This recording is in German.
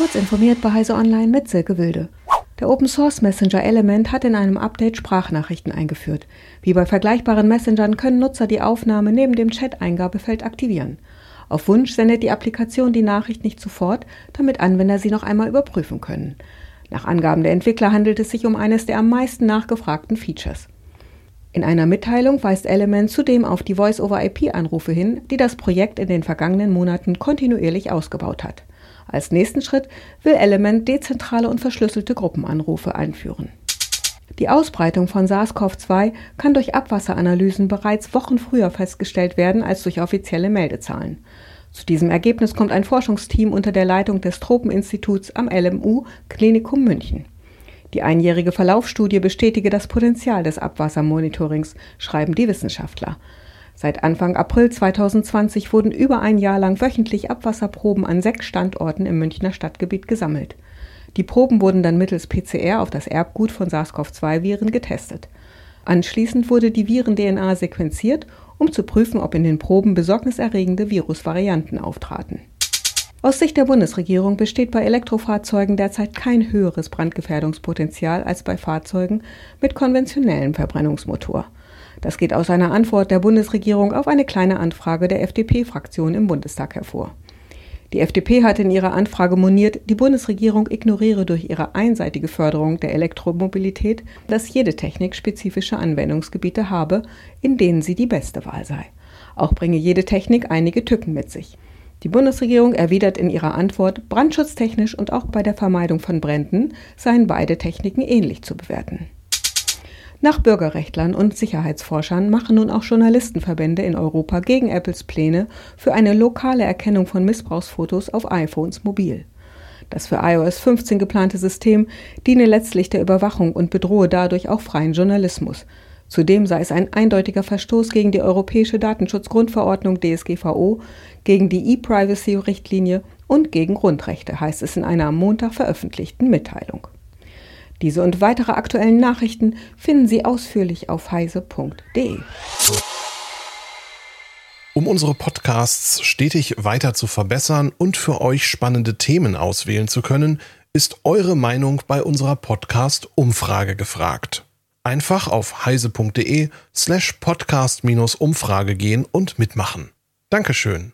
Kurz informiert bei Heise Online mit Silke Wilde. Der Open Source Messenger Element hat in einem Update Sprachnachrichten eingeführt. Wie bei vergleichbaren Messengern können Nutzer die Aufnahme neben dem Chat-Eingabefeld aktivieren. Auf Wunsch sendet die Applikation die Nachricht nicht sofort, damit Anwender sie noch einmal überprüfen können. Nach Angaben der Entwickler handelt es sich um eines der am meisten nachgefragten Features. In einer Mitteilung weist Element zudem auf die Voice-over-IP-Anrufe hin, die das Projekt in den vergangenen Monaten kontinuierlich ausgebaut hat. Als nächsten Schritt will Element dezentrale und verschlüsselte Gruppenanrufe einführen. Die Ausbreitung von SARS-CoV-2 kann durch Abwasseranalysen bereits Wochen früher festgestellt werden als durch offizielle Meldezahlen. Zu diesem Ergebnis kommt ein Forschungsteam unter der Leitung des Tropeninstituts am LMU Klinikum München. Die einjährige Verlaufsstudie bestätige das Potenzial des Abwassermonitorings, schreiben die Wissenschaftler. Seit Anfang April 2020 wurden über ein Jahr lang wöchentlich Abwasserproben an sechs Standorten im Münchner Stadtgebiet gesammelt. Die Proben wurden dann mittels PCR auf das Erbgut von SARS-CoV-2-Viren getestet. Anschließend wurde die Viren-DNA sequenziert, um zu prüfen, ob in den Proben besorgniserregende Virusvarianten auftraten. Aus Sicht der Bundesregierung besteht bei Elektrofahrzeugen derzeit kein höheres Brandgefährdungspotenzial als bei Fahrzeugen mit konventionellem Verbrennungsmotor. Das geht aus einer Antwort der Bundesregierung auf eine kleine Anfrage der FDP-Fraktion im Bundestag hervor. Die FDP hat in ihrer Anfrage moniert, die Bundesregierung ignoriere durch ihre einseitige Förderung der Elektromobilität, dass jede Technik spezifische Anwendungsgebiete habe, in denen sie die beste Wahl sei. Auch bringe jede Technik einige Tücken mit sich. Die Bundesregierung erwidert in ihrer Antwort, brandschutztechnisch und auch bei der Vermeidung von Bränden seien beide Techniken ähnlich zu bewerten. Nach Bürgerrechtlern und Sicherheitsforschern machen nun auch Journalistenverbände in Europa gegen Apples Pläne für eine lokale Erkennung von Missbrauchsfotos auf iPhones mobil. Das für iOS 15 geplante System diene letztlich der Überwachung und bedrohe dadurch auch freien Journalismus. Zudem sei es ein eindeutiger Verstoß gegen die Europäische Datenschutzgrundverordnung DSGVO, gegen die E-Privacy-Richtlinie und gegen Grundrechte, heißt es in einer am Montag veröffentlichten Mitteilung. Diese und weitere aktuellen Nachrichten finden Sie ausführlich auf heise.de. Um unsere Podcasts stetig weiter zu verbessern und für euch spannende Themen auswählen zu können, ist eure Meinung bei unserer Podcast-Umfrage gefragt. Einfach auf heise.de slash podcast-umfrage gehen und mitmachen. Dankeschön.